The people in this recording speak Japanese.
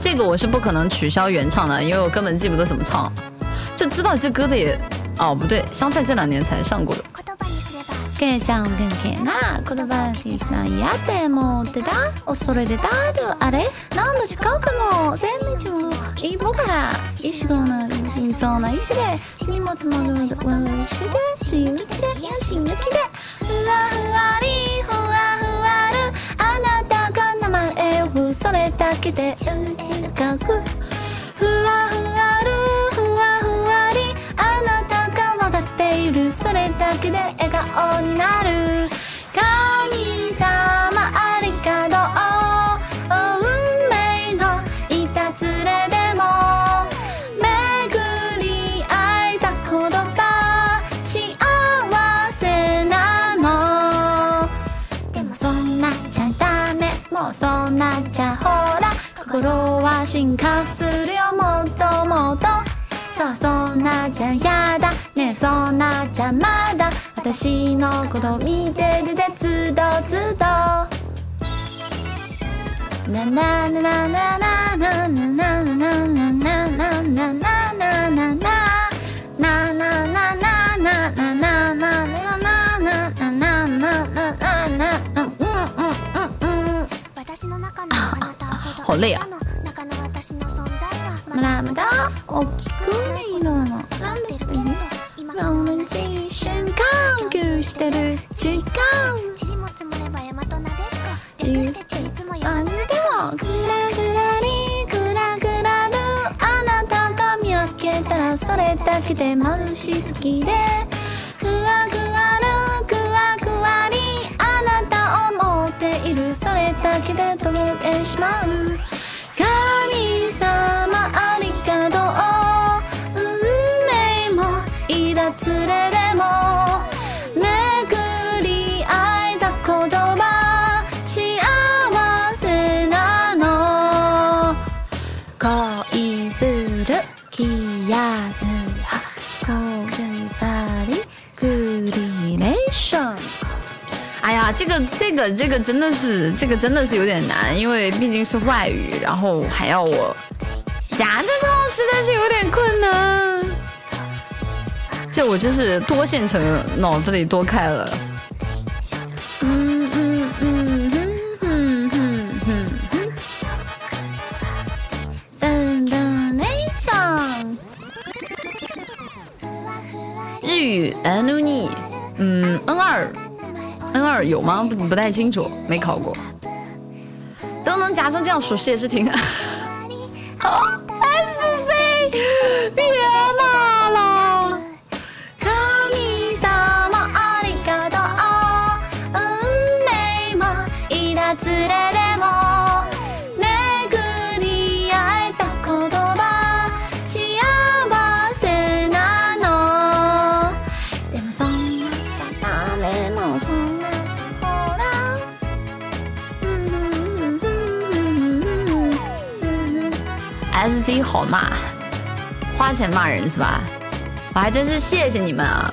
这个我是不可能取消原唱的，因为我根本记不得怎么唱，就知道这歌的也……哦，不对，香菜这两年才上过的。けちゃん元気なら言葉にしないやって思ってた恐れてたとあれ何度違うかも千日も一歩から石子のいそうな石で荷物もぐるぐるして血抜きで足抜きでふわふわりふわふわるあなたが名前をそれだけでよしかくふわふわるふわふわりあなたが分かっているそれだけで笑顔うそんなっちゃほら心は進化するよもっともっとそうそんなっちゃやだねえそんなっちゃまだ私のこと見てててずっとずっとなななななななななななななな好累啊！么，きくないのなんですかね？ロマンチッして。も。あなた見分けたらそれだけで眩しすぎで。ふわぐわてしまう。神様ありがとう？運命もいたずれでも巡り会えた言葉幸せなの。恋する気やずは这个这个这个真的是这个真的是有点难，因为毕竟是外语，然后还要我夹着唱，实在是有点困难。这我真是多线程，脑子里多开了。嗯嗯嗯哼哼哼哼哼。噔噔雷上。日语 N 尼，嗯 N 二。N 二有吗？不不太清楚，没考过。都能夹成这样，属实也是挺。S C，别骂还是自己好骂？花钱骂人是吧？我还真是谢谢你们啊。